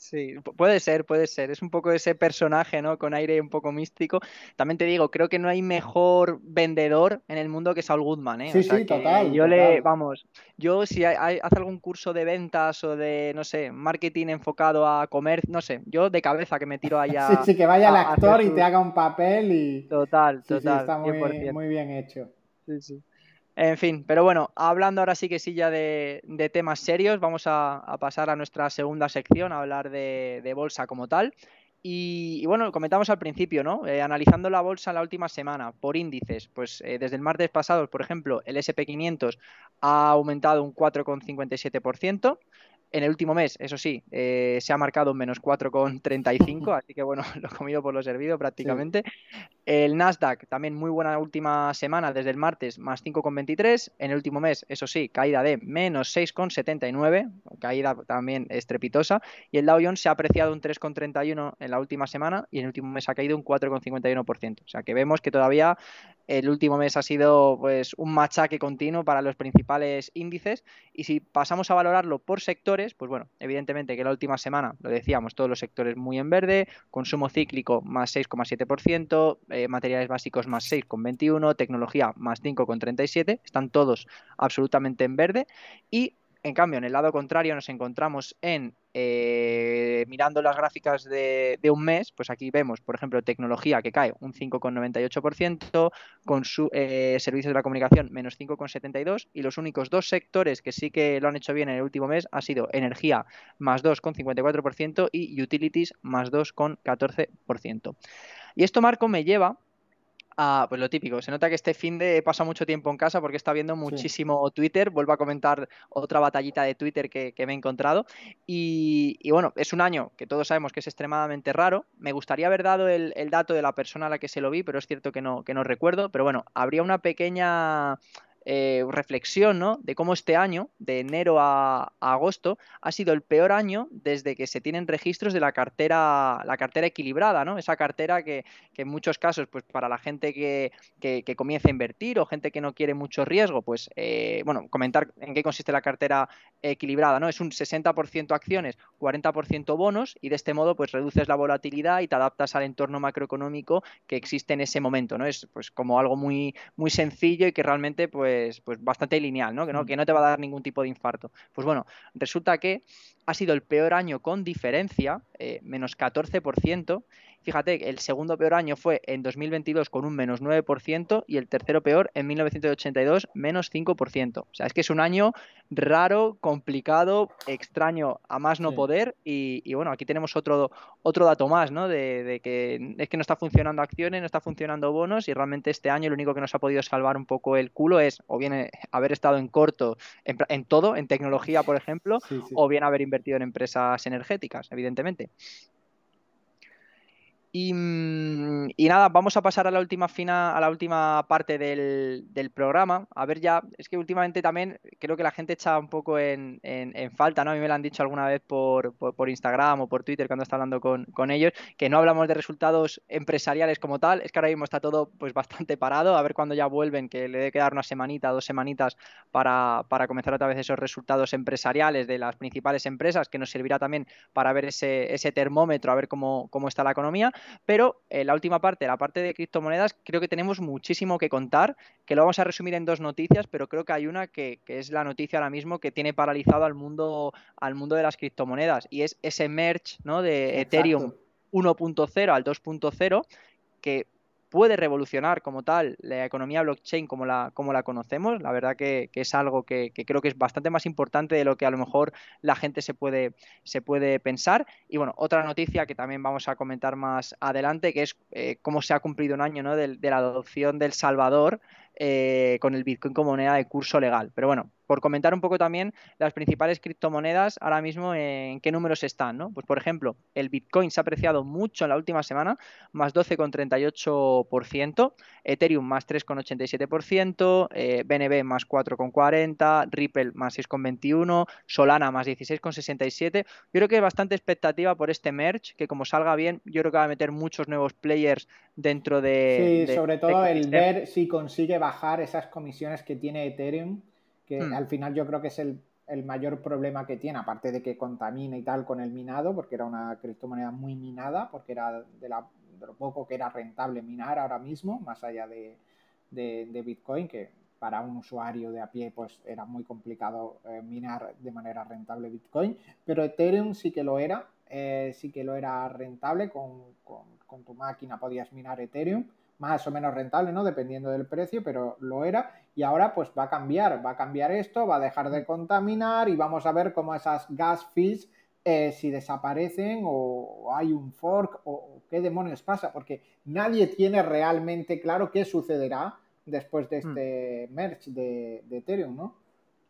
Sí, puede ser, puede ser. Es un poco ese personaje, ¿no? Con aire un poco místico. También te digo, creo que no hay mejor vendedor en el mundo que Saul Goodman, ¿eh? Sí, sí, total. Yo le, vamos, yo si hay, hace algún curso de ventas o de, no sé, marketing enfocado a comer, no sé, yo de cabeza que me tiro allá. sí, sí, que vaya el actor y te haga un papel y. Total, total. Sí, está muy, muy bien hecho. Sí, sí. En fin, pero bueno, hablando ahora sí que sí ya de, temas serios, vamos a, pasar a nuestra segunda sección, a hablar de, bolsa como tal. Y, bueno, comentamos al principio, ¿no? Eh, analizando la bolsa la última semana por índices, pues eh, desde el martes pasado, por ejemplo, el SP500 ha aumentado un 4,57%, en el último mes, eso sí, eh, se ha marcado un menos 4,35, así que bueno, lo he comido por lo servido prácticamente. El Nasdaq, también muy buena última semana, desde el martes, más 5,23. En el último mes, eso sí, caída de menos 6,79, caída también estrepitosa. Y el Dow Jones se ha apreciado un 3,31 en la última semana y en el último mes ha caído un 4,51%. O sea que vemos que todavía el último mes ha sido pues un machaque continuo para los principales índices. Y si pasamos a valorarlo por sectores, pues bueno, evidentemente que la última semana, lo decíamos, todos los sectores muy en verde, consumo cíclico más 6,7%, eh, materiales básicos más 6,21%, tecnología más 5,37%, están todos absolutamente en verde y en cambio, en el lado contrario nos encontramos en, eh, mirando las gráficas de, un mes, pues aquí vemos, por ejemplo, tecnología que cae un 5,98%, con su, eh, servicios de la comunicación menos 5,72% y los únicos dos sectores que sí que lo han hecho bien en el último mes ha sido energía más 2,54% y utilities más 2,14%. Y esto, Marco, me lleva pues lo típico, se nota que este fin de pasa mucho tiempo en casa porque está viendo muchísimo Twitter, vuelvo a comentar otra batallita de Twitter que, me he encontrado. Y, bueno, es un año que todos sabemos que es extremadamente raro, me gustaría haber dado el, dato de la persona a la que se lo vi, pero es cierto que no, que no recuerdo, pero bueno, habría una pequeña eh, reflexión ¿no? de cómo este año, de enero a, agosto, ha sido el peor año desde que se tienen registros de la cartera, la cartera equilibrada, ¿no? Esa cartera que, en muchos casos, pues para la gente que, que, comienza a invertir o gente que no quiere mucho riesgo, pues eh, bueno, comentar en qué consiste la cartera equilibrada, ¿no? Es un 60% acciones, 40% bonos, y de este modo, pues reduces la volatilidad y te adaptas al entorno macroeconómico que existe en ese momento, ¿no? Es pues como algo muy, muy sencillo y que realmente, pues pues, pues, bastante lineal, ¿no? Que, ¿no? Mm. que no te va a dar ningún tipo de infarto. Pues bueno, resulta que ha sido el peor año con diferencia, eh, menos 14%, Fíjate, el segundo peor año fue en 2022 con un menos 9% y el tercero peor en 1982 menos 5%. O sea, es que es un año raro, complicado, extraño a más no poder y, bueno, aquí tenemos otro, otro dato más, ¿no? De, que es que no está funcionando acciones, no está funcionando bonos y realmente este año lo único que nos ha podido salvar un poco el culo es o bien eh, haber estado en corto en, todo, en tecnología, por ejemplo, o bien haber invertido en empresas energéticas, evidentemente. Y mm, y, nada, vamos a pasar a la última fina, a la última parte del, programa. A ver ya, es que últimamente también creo que la gente echa un poco en, falta, ¿no? A mí me lo han dicho alguna vez por, Instagram o por Twitter cuando está hablando con, ellos, que no hablamos de resultados empresariales como tal. Es que ahora mismo está todo pues bastante parado. A ver cuando ya vuelven, que le debe quedar una semanita, dos semanitas para, comenzar otra vez esos resultados empresariales de las principales empresas, que nos servirá también para ver ese, ese termómetro, a ver cómo, cómo está la economía. Pero en la última parte, la parte de criptomonedas, creo que tenemos muchísimo que contar, que lo vamos a resumir en dos noticias, pero creo que hay una que, es la noticia ahora mismo que tiene paralizado al mundo, al mundo de las criptomonedas y es ese merge ¿no? de Ethereum 1.0 al 2.0 que puede revolucionar como tal la economía blockchain como la, como la conocemos. La verdad que, es algo que, creo que es bastante más importante de lo que a lo mejor la gente se puede, se puede pensar. Y bueno, otra noticia que también vamos a comentar más adelante, que es eh, cómo se ha cumplido un año ¿no? de, de, la adopción del Salvador eh, con el Bitcoin como moneda de curso legal. Pero bueno, por comentar un poco también las principales criptomonedas ahora mismo en qué números están, ¿no? Pues por ejemplo, el Bitcoin se ha apreciado mucho en la última semana, más 12,38%, Ethereum más 3,87%, eh, BNB más 4,40%, Ripple más 6,21%, Solana más 16,67%. Yo creo que hay bastante expectativa por este merge, que como salga bien, yo creo que va a meter muchos nuevos players dentro de... Sí, sobre todo el ver si consigue bajar esas comisiones que tiene Ethereum que hmm. al final yo creo que es el, mayor problema que tiene, aparte de que contamina y tal con el minado, porque era una criptomoneda muy minada, porque era de, lo poco que era rentable minar ahora mismo, más allá de, Bitcoin, que para un usuario de a pie pues era muy complicado eh, minar de manera rentable Bitcoin, pero Ethereum sí que lo era, eh, sí que lo era rentable, con, con tu máquina podías minar Ethereum más o menos rentable, ¿no? Dependiendo del precio, pero lo era. Y ahora pues va a cambiar, va a cambiar esto, va a dejar de contaminar y vamos a ver cómo esas gas fees eh, si desaparecen o, hay un fork o, qué demonios pasa, porque nadie tiene realmente claro qué sucederá después de hmm. este merge de, de Ethereum, ¿no?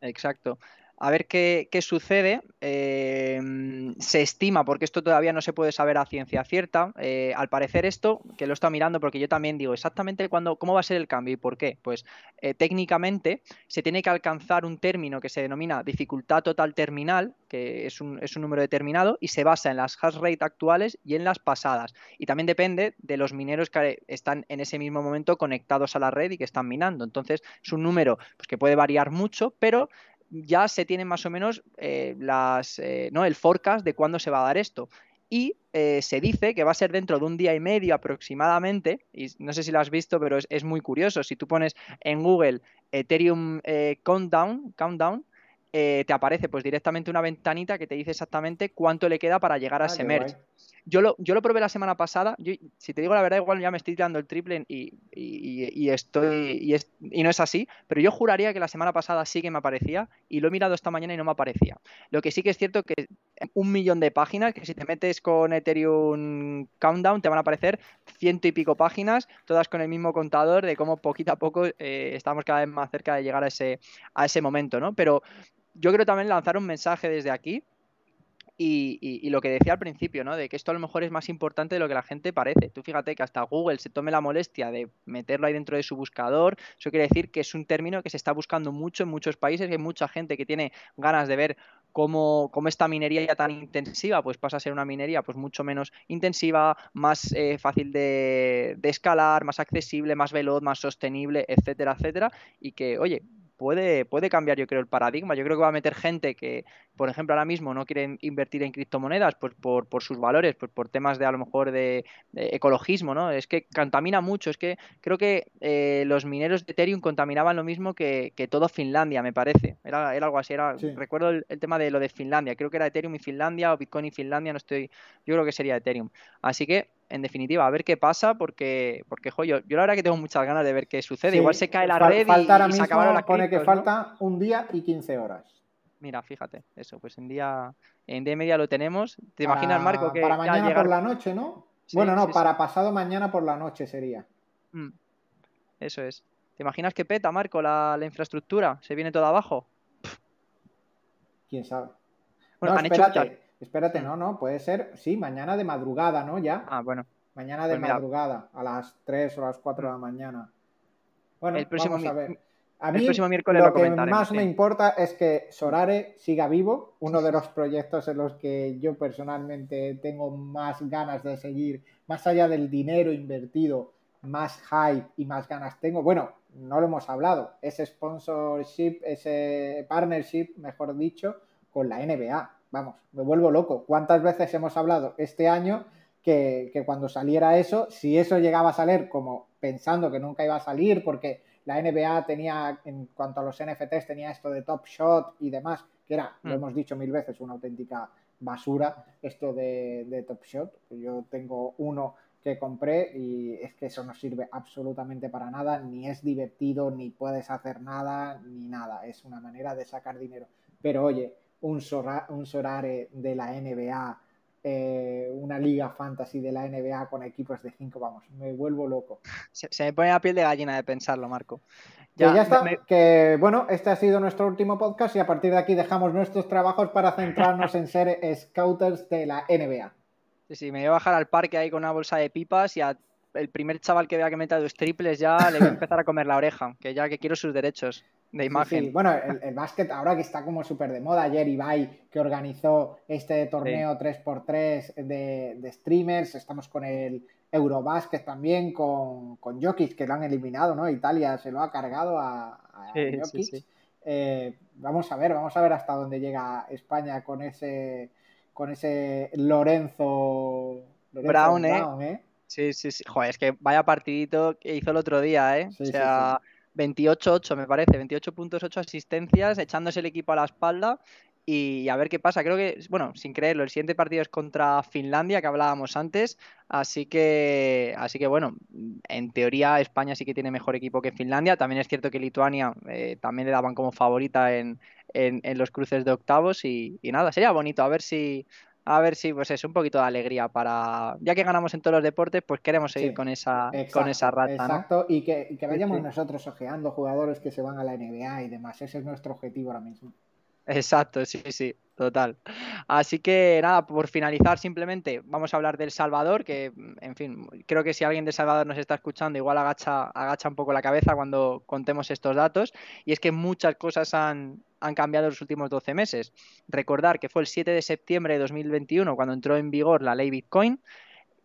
Exacto a ver qué, sucede. Em, se estima, porque esto todavía no se puede saber a ciencia cierta, eh, al parecer esto, que lo está mirando porque yo también digo exactamente cuándo, cómo va a ser el cambio y por qué. Pues eh, técnicamente se tiene que alcanzar un término que se denomina dificultad total terminal, que es un, es un número determinado, y se basa en las hash rate actuales y en las pasadas. Y también depende de los mineros que están en ese mismo momento conectados a la red y que están minando. Entonces es un número pues, que puede variar mucho, pero ya se tienen más o menos eh, las, eh, ¿no? el forecast de cuándo se va a dar esto. Y eh, se dice que va a ser dentro de un día y medio aproximadamente, y no sé si lo has visto, pero es, muy curioso. Si tú pones en Google Ethereum Countdown, countdown te aparece pues directamente una ventanita que te dice exactamente cuánto le queda para llegar a ah, ese merge. Yo lo, yo lo probé la semana pasada. si te digo la verdad, igual ya me estoy tirando el triple y, estoy y, es, y, no es así. Pero yo juraría que la semana pasada sí que me aparecía y lo he mirado esta mañana y no me aparecía. Lo que sí que es cierto que un millón de páginas, que si te metes con Ethereum Countdown te van a aparecer ciento y pico páginas, todas con el mismo contador de cómo poquito a poco eh, estamos cada vez más cerca de llegar a ese, a ese momento, ¿no? Pero yo quiero también lanzar un mensaje desde aquí y, lo que decía al principio, ¿no? De que esto a lo mejor es más importante de lo que la gente parece. Tú fíjate que hasta Google se tome la molestia de meterlo ahí dentro de su buscador. Eso quiere decir que es un término que se está buscando mucho en muchos países, que hay mucha gente que tiene ganas de ver cómo, esta minería ya tan intensiva, pues pasa a ser una minería pues mucho menos intensiva, más eh, fácil de, de escalar, más accesible, más veloz, más sostenible, etcétera, etcétera. Y que, oye, puede, puede cambiar, yo creo, el paradigma. Yo creo que va a meter gente que, por ejemplo, ahora mismo no quiere invertir en criptomonedas pues por, por sus valores, pues por temas de a lo mejor de, ecologismo, ¿no? Es que contamina mucho. Es que creo que eh, los mineros de Ethereum contaminaban lo mismo que, todo Finlandia, me parece. Era, era algo así. Era, Recuerdo el, tema de lo de Finlandia. Creo que era Ethereum y Finlandia o Bitcoin y Finlandia. No estoy. Yo creo que sería Ethereum. Así que en definitiva, a ver qué pasa, porque, porque jo, yo, la verdad que tengo muchas ganas de ver qué sucede. Igual se cae la red y, se acabaron las pone que falta un día y 15 horas. Mira, fíjate, eso, pues en día, en día y media lo tenemos. ¿Te imaginas, Marco, que Para mañana por la noche, ¿no? bueno, no, para pasado mañana por la noche sería. Mm, eso es. ¿Te imaginas que peta, Marco, la, infraestructura? ¿Se viene todo abajo? ¿Quién sabe? Bueno, han espérate, hecho Espérate, no, no, puede ser, sí, mañana de madrugada, ¿no? Ya. Ah, bueno. Mañana de pues madrugada, a las 3 o las 4 de la mañana. Bueno, el próximo vamos a ver. A mí lo, que más me importa es que Sorare siga vivo, uno de los proyectos en los que yo personalmente tengo más ganas de seguir, más allá del dinero invertido, más hype y más ganas tengo. Bueno, no lo hemos hablado, ese sponsorship, ese partnership, mejor dicho, con la NBA. Vamos, me vuelvo loco. ¿Cuántas veces hemos hablado este año que, que cuando saliera eso, si eso llegaba a salir como pensando que nunca iba a salir porque la NBA tenía, en cuanto a los NFTs, tenía esto de Top Shot y demás, que era, lo mm. hemos dicho mil veces, una auténtica basura, esto de, Top Shot. Yo tengo uno que compré y es que eso no sirve absolutamente para nada, ni es divertido, ni puedes hacer nada, ni nada. Es una manera de sacar dinero. Pero oye, un, un Sorare de la NBA eh, una liga fantasy de la NBA con equipos de 5, vamos, me vuelvo loco. Se, me pone la piel de gallina de pensarlo, Marco. Ya, ya está, que bueno, este ha sido nuestro último podcast y a partir de aquí dejamos nuestros trabajos para centrarnos en ser scouters de la NBA. Sí, sí, me voy a bajar al parque ahí con una bolsa de pipas y el primer chaval que vea que meta dos triples ya le voy a empezar a comer la oreja, que ya que quiero sus derechos de imagen. Bueno, el, básquet ahora que está como súper de moda, ayer Ibai que organizó este torneo 3x3 de, streamers, estamos con el Eurobasket también, con, con Jokic que lo han eliminado, ¿no? Italia se lo ha cargado a, a Jokic. Eh, vamos a ver, vamos a ver hasta dónde llega España con ese con ese Lorenzo, Brown, ¿eh? ¿eh? Sí, sí, sí. Joder, es que vaya partidito que hizo el otro día, ¿eh? o sea, 28-8 me parece, 28 puntos, 8 asistencias, echándose el equipo a la espalda y a ver qué pasa. Creo que, bueno, sin creerlo, el siguiente partido es contra Finlandia, que hablábamos antes, así que, así que bueno, en teoría España sí que tiene mejor equipo que Finlandia. También es cierto que Lituania eh, también le daban como favorita en, los cruces de octavos y, y, nada, sería bonito a ver si a ver si pues es un poquito de alegría para ya que ganamos en todos los deportes pues queremos seguir con esa con esa rata exacto y que, vayamos nosotros ojeando jugadores que se van a la NBA y demás ese es nuestro objetivo ahora mismo. Exacto sí sí total. Así que nada por finalizar simplemente vamos a hablar del Salvador que en fin creo que si alguien de Salvador nos está escuchando igual agacha agacha un poco la cabeza cuando contemos estos datos y es que muchas cosas han han cambiado los últimos 12 meses. Recordar que fue el 7 de septiembre de 2021 cuando entró en vigor la ley Bitcoin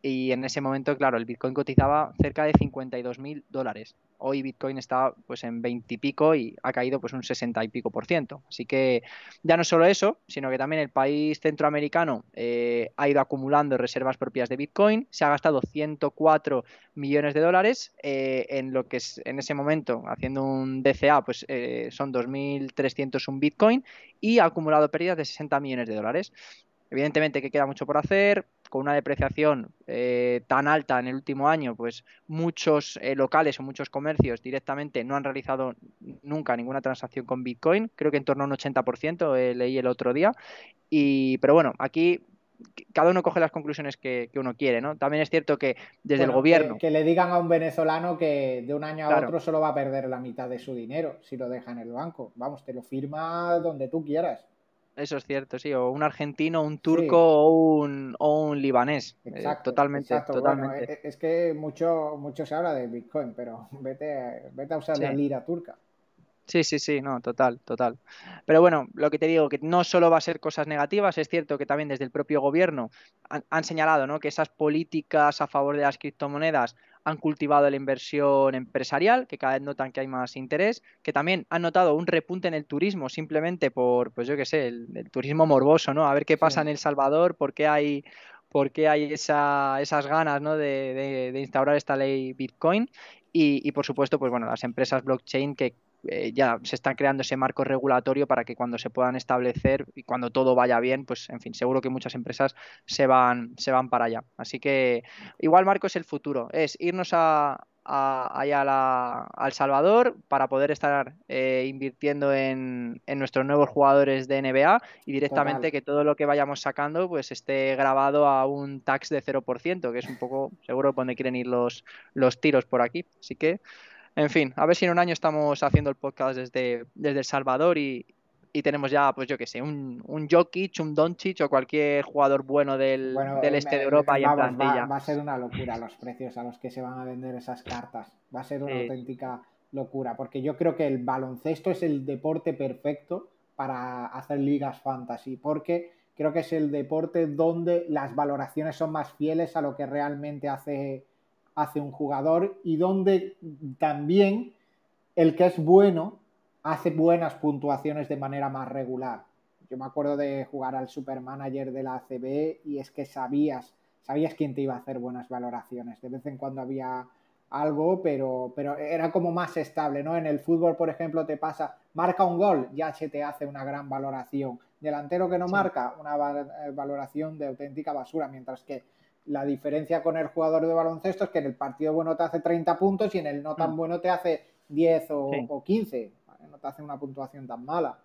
y en ese momento, claro, el Bitcoin cotizaba cerca de 52 mil dólares. Hoy Bitcoin está pues en 20 y pico y ha caído pues un 60 y pico por ciento. Así que ya no solo eso, sino que también el país centroamericano eh, ha ido acumulando reservas propias de Bitcoin. Se ha gastado 104 millones de dólares eh, en lo que es en ese momento, haciendo un DCA, pues eh, son 2.301 Bitcoin y ha acumulado pérdidas de 60 millones de dólares. Evidentemente que queda mucho por hacer, con una depreciación eh, tan alta en el último año, pues muchos eh, locales o muchos comercios directamente no han realizado nunca ninguna transacción con Bitcoin, creo que en torno a un 80%, eh, leí el otro día, y, pero bueno, aquí cada uno coge las conclusiones que, uno quiere, ¿no? También es cierto que desde el gobierno... Que, le digan a un venezolano que de un año a otro solo va a perder la mitad de su dinero si lo deja en el banco. Vamos, te lo firma donde tú quieras. Eso es cierto, sí, o un argentino, un turco o, un, o un libanés. Eh, exacto, totalmente, totalmente. E, e, es que mucho, mucho se habla de Bitcoin, pero vete, vete a usar la lira turca. Sí, sí, sí, no, total, total. Pero bueno, lo que te digo, que no solo va a ser cosas negativas, es cierto que también desde el propio gobierno han, han señalado ¿no? que esas políticas a favor de las criptomonedas han cultivado la inversión empresarial, que cada vez notan que hay más interés, que también han notado un repunte en el turismo simplemente por, pues yo qué sé, el, turismo morboso, ¿no? A ver qué pasa en El Salvador, por qué hay, por hay esa, esas ganas ¿no? de, de, instaurar esta ley Bitcoin. Y, y, por supuesto, pues bueno, las empresas blockchain que eh, ya se está creando ese marco regulatorio para que cuando se puedan establecer y cuando todo vaya bien, pues en fin, seguro que muchas empresas se van, se van para allá. Así que igual marco es el futuro, es irnos a, allá al Salvador para poder estar eh, invirtiendo en, nuestros nuevos jugadores de NBA y directamente que todo lo que vayamos sacando pues esté grabado a un tax de 0%, que es un poco seguro donde quieren ir los, los tiros por aquí. Así que en fin, a ver si en un año estamos haciendo el podcast desde, desde El Salvador y, y tenemos ya, pues yo qué sé, un, un Jokic, un Doncic o cualquier jugador bueno del, del este de Europa y en plantilla. Va, a ser una locura los precios a los que se van a vender esas cartas. Va a ser una auténtica locura, porque yo creo que el baloncesto es el deporte perfecto para hacer ligas fantasy, porque creo que es el deporte donde las valoraciones son más fieles a lo que realmente hace, hace un jugador y donde también el que es bueno hace buenas puntuaciones de manera más regular. Yo me acuerdo de jugar al supermanager de la ACB y es que sabías, sabías quién te iba a hacer buenas valoraciones. De vez en cuando había algo, pero, pero era como más estable, ¿no? En el fútbol, por ejemplo, te pasa, marca un gol, ya se te hace una gran valoración. Delantero que no marca, una eh, valoración de auténtica basura, mientras que la diferencia con el jugador de baloncesto es que en el partido bueno te hace 30 puntos y en el no tan mm. bueno te hace 10 o, o 15 no te hace una puntuación tan mala.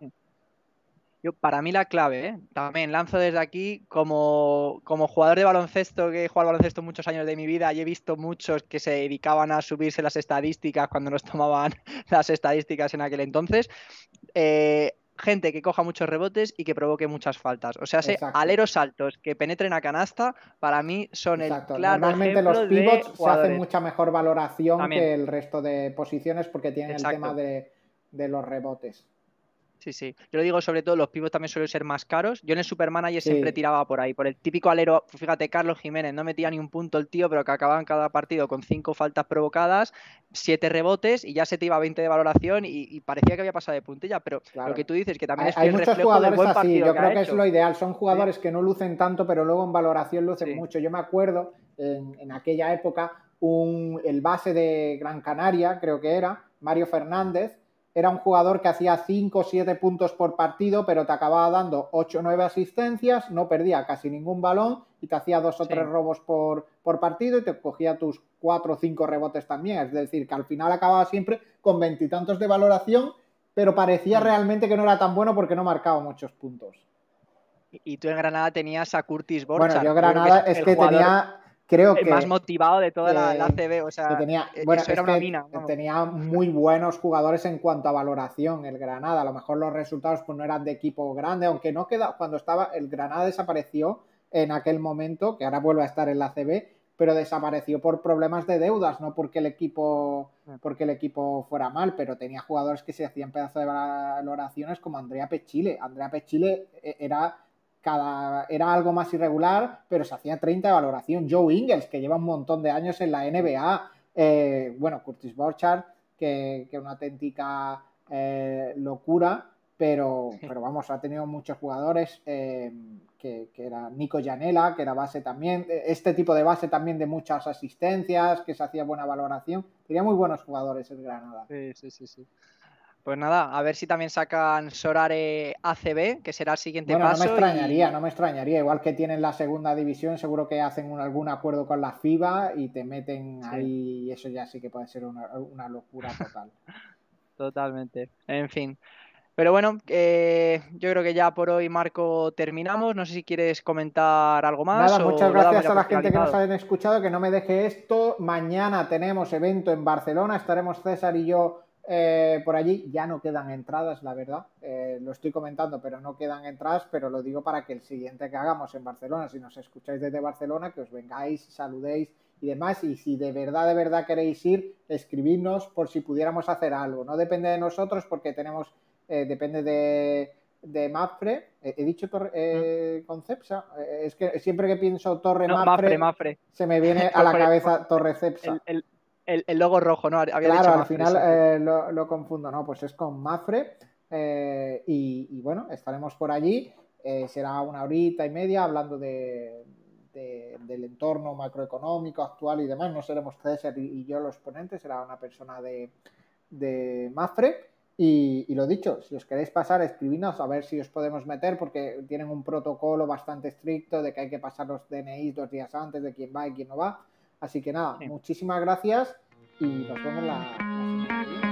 Yo, para mí la clave, ¿eh? también lanzo desde aquí como, como jugador de baloncesto, que he jugado baloncesto muchos años de mi vida y he visto muchos que se dedicaban a subirse las estadísticas cuando nos tomaban las estadísticas en aquel entonces. Eh, gente que coja muchos rebotes y que provoque muchas faltas. O sea, aleros altos que penetren a canasta, para mí son el claro Normalmente los pivots se hacen mucha mejor valoración que el resto de posiciones porque tienen el tema de de los rebotes. Sí, sí. Yo lo digo sobre todo, los pibos también suelen ser más caros. Yo en el Supermanager siempre tiraba por ahí, por el típico alero. Fíjate, Carlos Jiménez no metía ni un punto el tío, pero que acababan cada partido con cinco faltas provocadas, siete rebotes y ya se te iba a 20 de valoración y, parecía que había pasado de puntilla. Pero lo que tú dices, que también es hay, muchos jugadores así. Yo creo que es lo ideal. Son jugadores que no lucen tanto, pero luego en valoración lucen mucho. Yo me acuerdo en, aquella época, un, el base de Gran Canaria, creo que era, Mario Fernández era un jugador que hacía 5 o 7 puntos por partido, pero te acababa dando 8 o 9 asistencias, no perdía casi ningún balón y te hacía 2 o 3 robos por, por, partido y te cogía tus 4 o 5 rebotes también. Es decir, que al final acababa siempre con veintitantos de valoración, pero parecía mm. realmente que no era tan bueno porque no marcaba muchos puntos. Y tú en Granada tenías a Curtis Borchardt. Bueno, yo Granada es, que tenía creo el que. más motivado de toda la, ACB, o sea, tenía, e, bueno, era una mina. Tenía muy buenos jugadores en cuanto a valoración el Granada. A lo mejor los resultados pues, no eran de equipo grande, aunque no queda. Cuando estaba. El Granada desapareció en aquel momento, que ahora vuelve a estar en la ACB, pero desapareció por problemas de deudas, no porque el equipo ah. porque el equipo fuera mal, pero tenía jugadores que se hacían pedazos de valoraciones como Andrea Pechile. Andrea Pechile eh, era cada, era algo más irregular, pero se hacía 30 de valoración. Joe Ingles, que lleva un montón de años en la NBA. Eh, bueno, Curtis Borchardt, que, que una auténtica eh, locura, pero, pero vamos, ha tenido muchos jugadores, eh, que, que, era Nico Janela, que era base también, este tipo de base también de muchas asistencias, que se hacía buena valoración. Tenía muy buenos jugadores el Granada. Sí, sí, sí. sí. Pues nada, a ver si también sacan Sorare ACB, que será el siguiente bueno, paso. No me extrañaría, no me extrañaría. Igual que tienen la segunda división, seguro que hacen algún acuerdo con la FIBA y te meten ahí. Y eso ya sí que puede ser una, locura total. Totalmente. En fin. Pero bueno, eh, yo creo que ya por hoy, Marco, terminamos. No sé si quieres comentar algo más. Nada, muchas gracias a la gente que nos hayan escuchado, que no me deje esto. Mañana tenemos evento en Barcelona, estaremos César y yo eh, por allí ya no quedan entradas, la verdad. Eh, lo estoy comentando, pero no quedan entradas, pero lo digo para que el siguiente que hagamos en Barcelona, si nos escucháis desde Barcelona, que os vengáis, saludéis y demás. Y si de verdad, de verdad queréis ir, escribidnos por si pudiéramos hacer algo. No depende de nosotros porque tenemos, eh, depende de, de Mafre. he dicho torre, Concepsa. es que siempre que pienso Torre Mafre, se me viene a la cabeza Torre Cepsa el, logo rojo, ¿no? claro, al final eh, lo, confundo, ¿no? Pues es con Mafre. Eh, y, bueno, estaremos por allí. Eh, será una horita y media hablando de, del entorno macroeconómico actual y demás. No seremos César y, yo los ponentes, será una persona de, de Mafre. Y, lo dicho, si os queréis pasar, escribidnos a ver si os podemos meter, porque tienen un protocolo bastante estricto de que hay que pasar los DNIs dos días antes de quién va y quién no va. Así que nada, muchísimas gracias y nos vemos la, la semana.